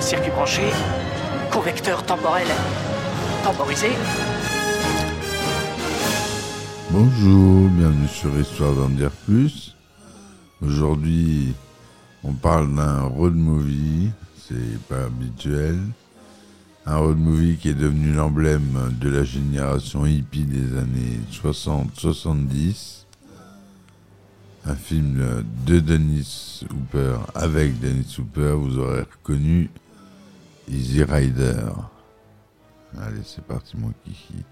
circuit branché, correcteur temporel temporisé. Bonjour, bienvenue sur Histoire d'en dire plus. Aujourd'hui, on parle d'un road movie, c'est pas habituel. Un road movie qui est devenu l'emblème de la génération hippie des années 60-70. Un film de Dennis Hooper avec Dennis Hooper, vous aurez reconnu Easy Rider. Allez, c'est parti mon kiki.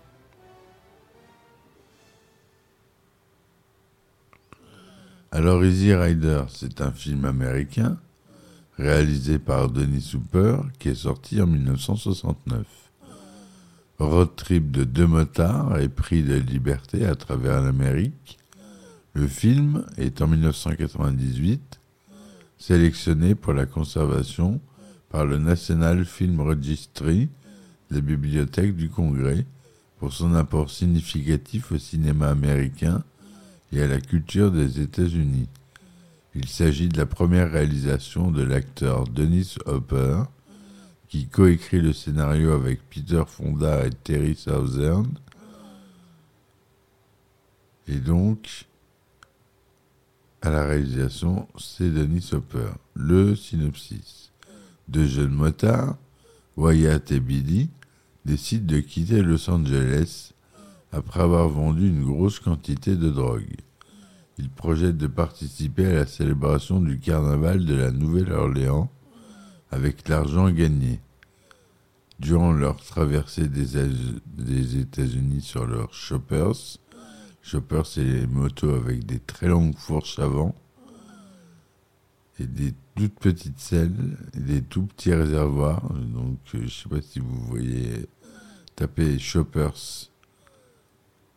Alors Easy Rider, c'est un film américain réalisé par Dennis Hooper qui est sorti en 1969. Road trip de deux motards et prix de liberté à travers l'Amérique. Le film est en 1998 sélectionné pour la conservation par le National Film Registry, la bibliothèque du Congrès, pour son apport significatif au cinéma américain et à la culture des États-Unis. Il s'agit de la première réalisation de l'acteur Dennis Hopper, qui coécrit le scénario avec Peter Fonda et Terry Southern. Et donc, à la réalisation, c'est Dennis Hopper. Le synopsis. Deux jeunes motards, Wyatt et Billy, décident de quitter Los Angeles après avoir vendu une grosse quantité de drogue. Ils projettent de participer à la célébration du carnaval de la Nouvelle-Orléans avec l'argent gagné. Durant leur traversée des, États-Unis sur leurs shoppers, shoppers c'est les motos avec des très longues fourches avant et des toutes petites selles des tout petits réservoirs. Donc je ne sais pas si vous voyez taper shoppers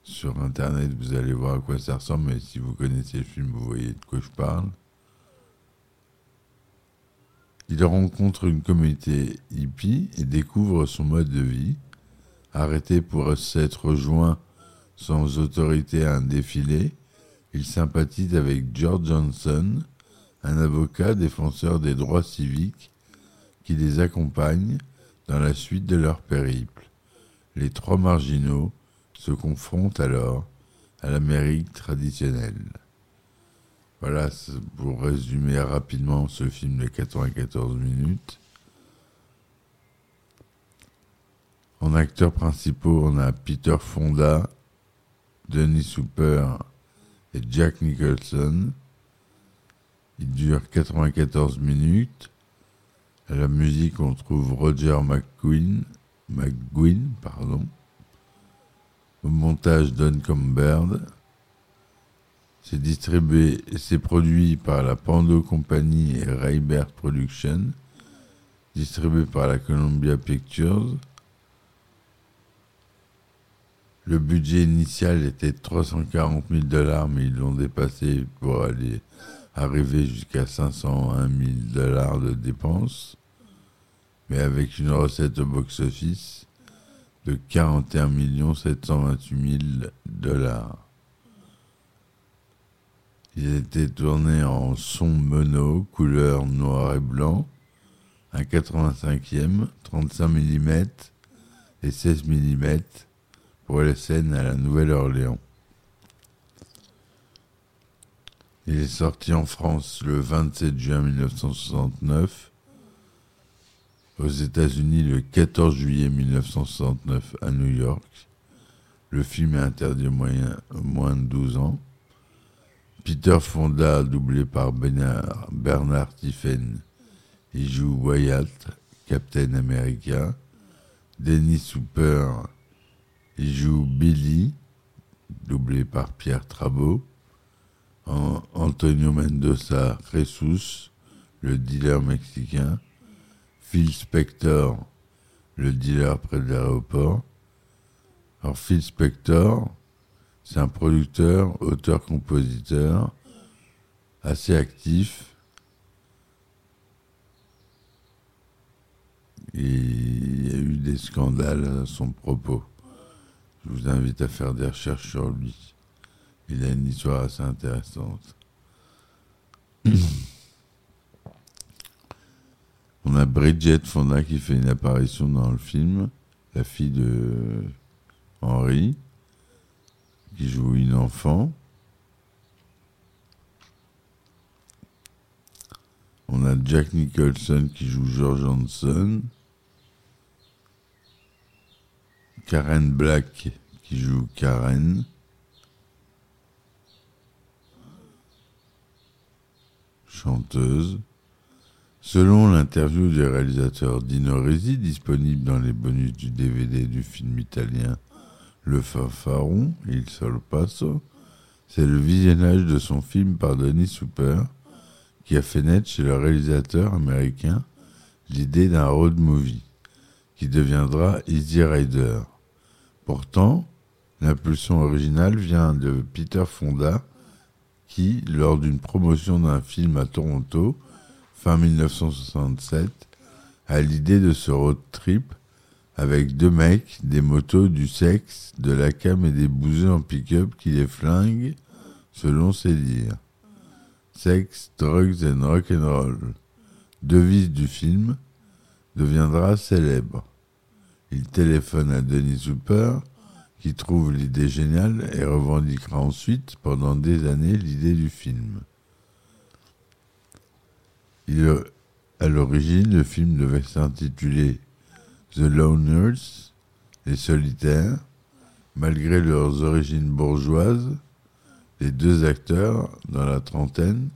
sur internet, vous allez voir à quoi ça ressemble, mais si vous connaissez le film, vous voyez de quoi je parle. Il rencontre une communauté hippie et découvre son mode de vie. Arrêté pour s'être rejoint sans autorité à un défilé, il sympathise avec George Johnson, un avocat défenseur des droits civiques, qui les accompagne dans la suite de leur périple. Les trois marginaux se confrontent alors à l'Amérique traditionnelle. Voilà pour résumer rapidement ce film de 94 minutes. En acteurs principaux, on a Peter Fonda, Denis Hooper et Jack Nicholson. Il dure 94 minutes. À la musique, on trouve Roger McQueen, McGuinn, pardon. Au montage, Don Bird. C'est distribué et c'est produit par la Pando Company et Raybert Productions. Distribué par la Columbia Pictures. Le budget initial était de 340 000 dollars, mais ils l'ont dépassé pour aller arriver jusqu'à 501 000 dollars de dépenses, mais avec une recette au box-office de 41 728 000 dollars. Il était tourné en son mono, couleur noir et blanc, un 85e, 35 mm et 16 mm pour les scènes à la Nouvelle-Orléans. Il est sorti en France le 27 juin 1969, aux États-Unis le 14 juillet 1969 à New York. Le film est interdit aux moins de 12 ans. Peter Fonda, doublé par Bernard, Bernard Tiffen, il joue Wyatt, Captain America. Dennis Hooper, il joue Billy, doublé par Pierre Trabot. An- Antonio Mendoza Jesus, le dealer mexicain. Phil Spector, le dealer près de l'aéroport. Alors Phil Spector, c'est un producteur, auteur-compositeur assez actif. Et il y a eu des scandales à son propos. Je vous invite à faire des recherches sur lui. Il a une histoire assez intéressante. On a Bridget Fonda qui fait une apparition dans le film, la fille de Henry, qui joue une enfant. On a Jack Nicholson qui joue George Johnson. Karen Black qui joue Karen. Chanteuse. Selon l'interview du réalisateur Dino Risi, disponible dans les bonus du DVD du film italien Le Fanfaron, Il Sol Paso, c'est le visionnage de son film par Denis Super qui a fait naître chez le réalisateur américain l'idée d'un road movie qui deviendra Easy Rider. Pourtant, l'impulsion originale vient de Peter Fonda qui, lors d'une promotion d'un film à Toronto, fin 1967, a l'idée de ce road trip avec deux mecs, des motos, du sexe, de la cam et des bouseux en pick-up qui les flinguent, selon ses dires. Sex, drugs and rock'n'roll, devise du film, deviendra célèbre. Il téléphone à Denis Super, qui trouve l'idée géniale et revendiquera ensuite, pendant des années, l'idée du film. Il, à l'origine, le film devait s'intituler The Loners, les solitaires. Malgré leurs origines bourgeoises, les deux acteurs, dans la trentaine,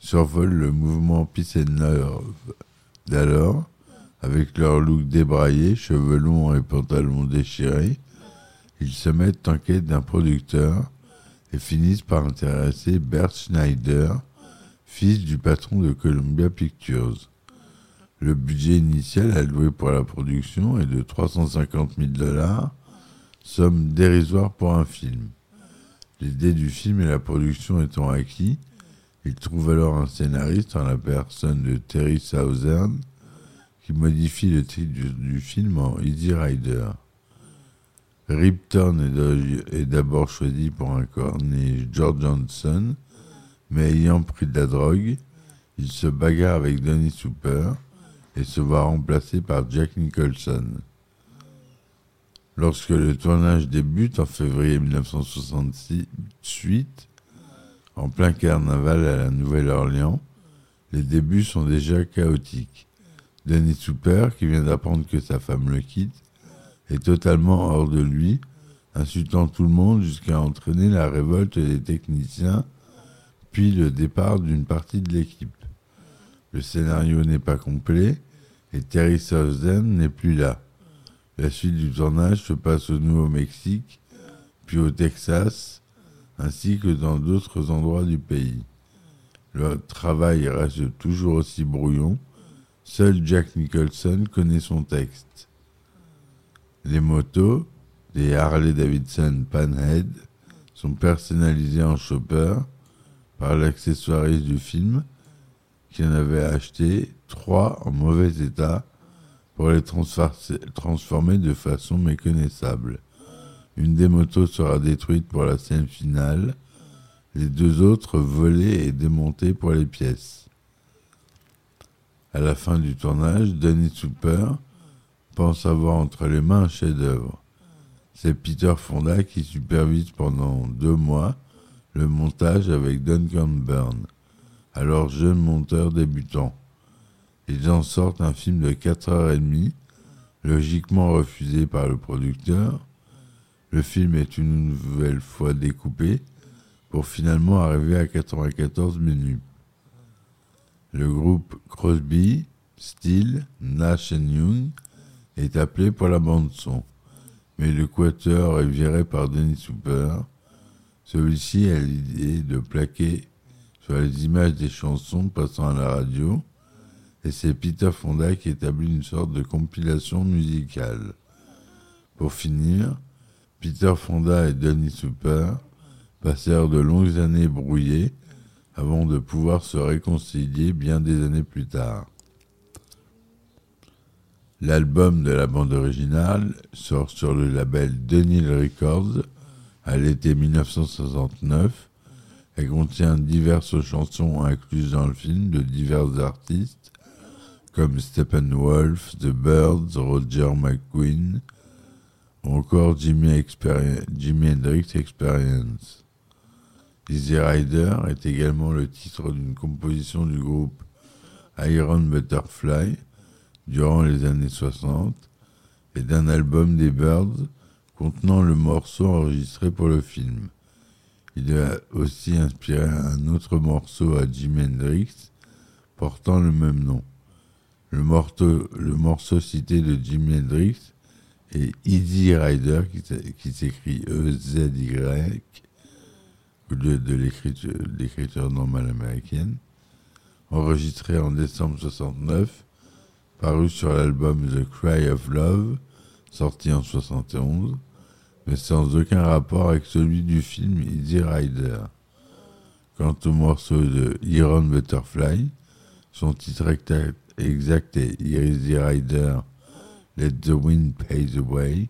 survolent le mouvement Peace d'alors, avec leur look débraillé, cheveux longs et pantalons déchirés. Ils se mettent en quête d'un producteur et finissent par intéresser Bert Schneider, fils du patron de Columbia Pictures. Le budget initial alloué pour la production est de 350 000 dollars, somme dérisoire pour un film. L'idée du film et la production étant acquis, il trouve alors un scénariste en la personne de Terry Southern qui modifie le titre du, du film en Easy Rider. Rip Torn est d'abord choisi pour incarner George Johnson, mais ayant pris de la drogue, il se bagarre avec Donnie Super et se voit remplacé par Jack Nicholson. Lorsque le tournage débute en février 1968, en plein carnaval à la Nouvelle-Orléans, les débuts sont déjà chaotiques. Denis Super, qui vient d'apprendre que sa femme le quitte, est totalement hors de lui, insultant tout le monde jusqu'à entraîner la révolte des techniciens, puis le départ d'une partie de l'équipe. Le scénario n'est pas complet et Terry Southern n'est plus là. La suite du tournage se passe au Nouveau-Mexique, puis au Texas, ainsi que dans d'autres endroits du pays. Le travail reste toujours aussi brouillon. Seul Jack Nicholson connaît son texte. Les motos, des Harley Davidson Panhead, sont personnalisées en chopper par l'accessoiriste du film qui en avait acheté trois en mauvais état pour les transfor- transformer de façon méconnaissable. Une des motos sera détruite pour la scène finale, les deux autres volées et démontées pour les pièces. À la fin du tournage, Danny Super pense avoir entre les mains un chef-d'œuvre. C'est Peter Fonda qui supervise pendant deux mois le montage avec Duncan Byrne, alors jeune monteur débutant. Ils en sortent un film de 4h30, logiquement refusé par le producteur. Le film est une nouvelle fois découpé pour finalement arriver à 94 minutes. Le groupe Crosby, Steele, Nash Young est appelé pour la bande-son, mais le quatuor est viré par Dennis Super. Celui-ci a l'idée de plaquer sur les images des chansons passant à la radio, et c'est Peter Fonda qui établit une sorte de compilation musicale. Pour finir, Peter Fonda et Donny Super passèrent de longues années brouillées avant de pouvoir se réconcilier bien des années plus tard. L'album de la bande originale sort sur le label Denil Records à l'été 1969 et contient diverses chansons incluses dans le film de divers artistes comme Steppenwolf, The Birds, Roger McQueen ou encore Jimi, Hendrix Experience. Easy Rider est également le titre d'une composition du groupe Iron Butterfly durant les années 60 et d'un album des Birds contenant le morceau enregistré pour le film. Il a aussi inspiré un autre morceau à Jimi Hendrix portant le même nom. Le morceau, cité de Jimi Hendrix est Easy Rider, qui s'écrit E-Z-Y, au lieu de l'écriture normale américaine, enregistré en décembre 69 paru sur l'album The Cry of Love, sorti en 71, mais sans aucun rapport avec celui du film Easy Rider. Quant au morceau de Iron Butterfly, son titre exact est Easy Rider, Let the Wind Pay the Way.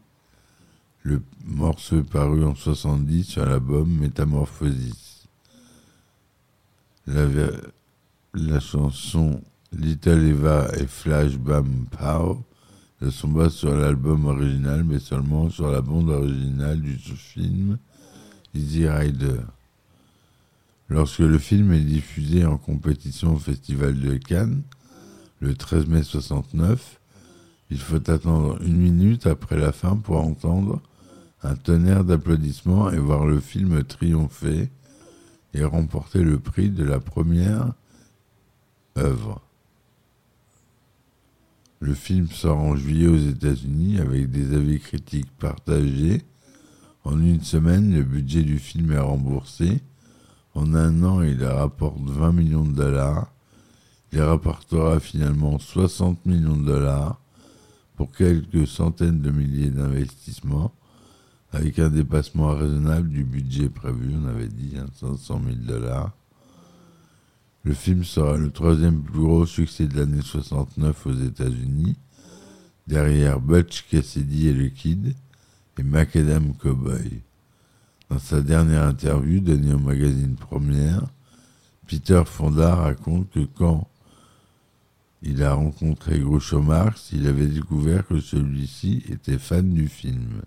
Le morceau paru en 70 sur l'album Metamorphosis. La, la chanson Little Eva et Flash Bam Pow ne sont pas sur l'album original, mais seulement sur la bande originale du film Easy Rider. Lorsque le film est diffusé en compétition au Festival de Cannes, le 13 mai 69, il faut attendre une minute après la fin pour entendre un tonnerre d'applaudissements et voir le film triompher et remporter le prix de la première œuvre. Le film sort en juillet aux États-Unis avec des avis critiques partagés. En une semaine, le budget du film est remboursé. En un an, il rapporte 20 millions de dollars. Il rapportera finalement 60 millions de dollars pour quelques centaines de milliers d'investissements, avec un dépassement raisonnable du budget prévu, on avait dit, 500 hein, 000 dollars. Le film sera le troisième plus gros succès de l'année 69 aux États-Unis, derrière Butch Cassidy et le Kid et Macadam Cowboy. Dans sa dernière interview donnée au magazine Première, Peter Fonda raconte que quand il a rencontré Groucho Marx, il avait découvert que celui-ci était fan du film.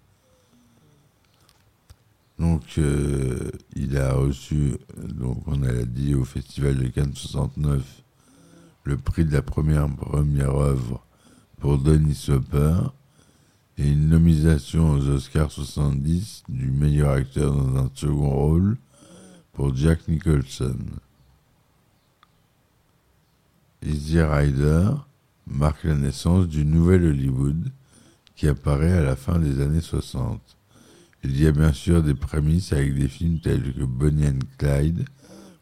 Donc, euh, il a reçu, donc on a dit au Festival de Cannes 69, le prix de la première, première œuvre pour Denis Hopper et une nomination aux Oscars 70 du meilleur acteur dans un second rôle pour Jack Nicholson. Easy Rider marque la naissance du nouvel Hollywood qui apparaît à la fin des années 60. Il y a bien sûr des prémices avec des films tels que Bonnie and Clyde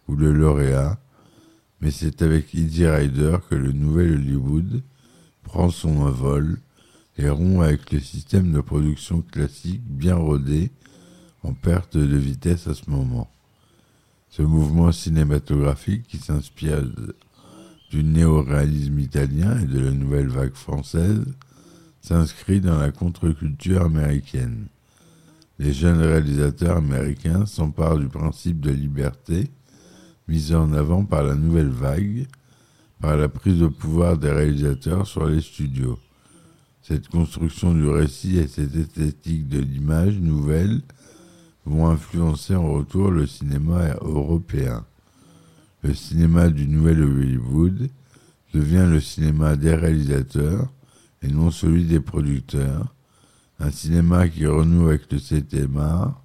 ou Le Lauréat, mais c'est avec Easy Rider que le nouvel Hollywood prend son envol et rompt avec le système de production classique bien rodé en perte de vitesse à ce moment. Ce mouvement cinématographique qui s'inspire du néo-réalisme italien et de la nouvelle vague française s'inscrit dans la contre-culture américaine les jeunes réalisateurs américains s'emparent du principe de liberté mis en avant par la nouvelle vague, par la prise de pouvoir des réalisateurs sur les studios. Cette construction du récit et cette esthétique de l'image nouvelle vont influencer en retour le cinéma européen. Le cinéma du nouvel Hollywood devient le cinéma des réalisateurs et non celui des producteurs, un cinéma qui renoue avec le 7 art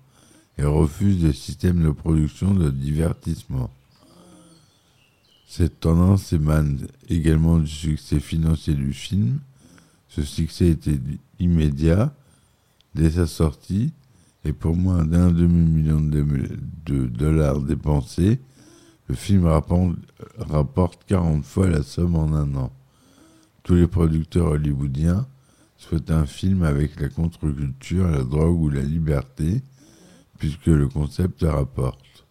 et refuse le système de production de divertissement. Cette tendance émane également du succès financier du film. Ce succès était immédiat dès sa sortie et pour moins d'un demi-million de, dollars dépensés, Le film rapporte, rapporte 40 fois la somme en un an. Tous les producteurs hollywoodiens souhaitent un film avec la contre-culture, la drogue ou la liberté, puisque le concept rapporte.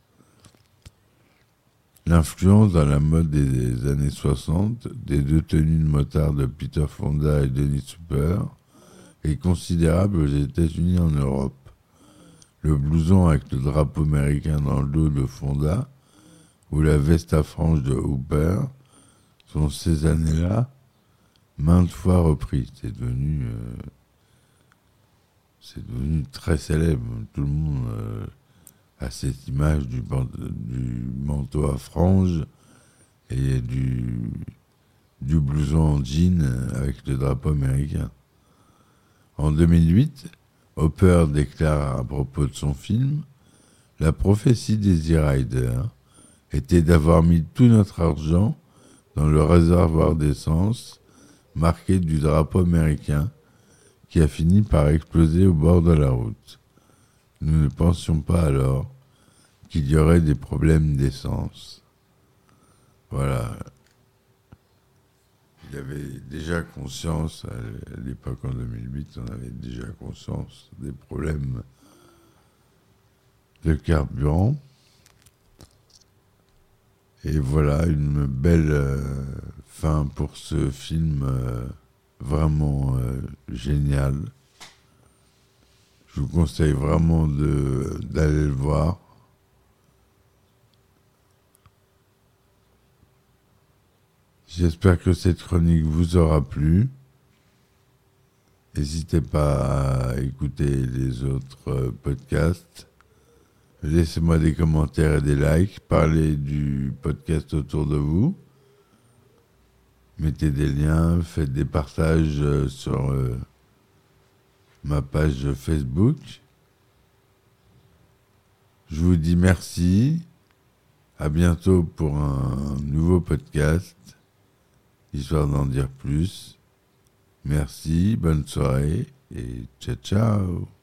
L'influence dans la mode des années 60 des deux tenues de motard de Peter Fonda et Dennis Super est considérable aux États-Unis et en Europe. Le blouson avec le drapeau américain dans le dos de Fonda ou la veste à franges de Hooper sont ces années-là maintes fois repris. C'est devenu, euh, devenu très célèbre. Tout le monde euh, a cette image du, manteau à franges et du, du blouson en jean avec le drapeau américain. En 2008, Hopper déclare à propos de son film La prophétie des e-riders était d'avoir mis tout notre argent dans le réservoir d'essence marqué du drapeau américain qui a fini par exploser au bord de la route. Nous ne pensions pas alors qu'il y aurait des problèmes d'essence. Voilà. Il avait déjà conscience, à l'époque en 2008, on avait déjà conscience des problèmes de carburant. Et voilà une belle euh, fin pour ce film euh, vraiment euh, génial. Je vous conseille vraiment d'aller le voir. J'espère que cette chronique vous aura plu. N'hésitez pas à écouter les autres podcasts. Laissez-moi des commentaires et des likes. Parlez du podcast autour de vous. Mettez des liens, faites des partages euh, sur euh, ma page Facebook. Je vous dis merci. À bientôt pour un nouveau podcast, histoire d'en dire plus. Merci, bonne soirée et ciao ciao.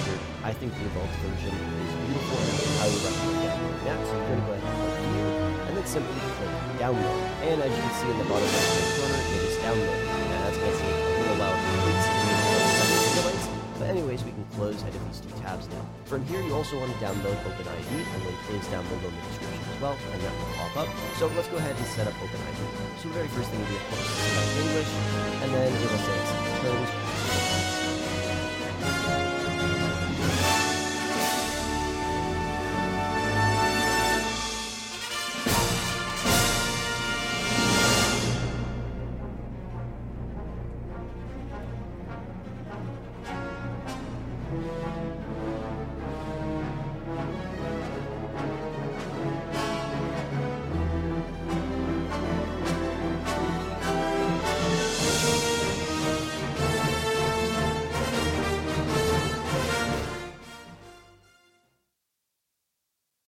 I think the adult version is beautiful and I highly recommend downloading that. So you're going to go ahead and click here and then simply click download. And as you can see in the bottom left hand corner, it is downloading. And as you can see, will allow complete gigabytes. But anyways, we can close out of these two tabs now. From here, you also want to download OpenID, and link is down below in the description as well, and that will pop up. So let's go ahead and set up OpenID. So the very first thing you do, of course, is English, and then it will say accept terms.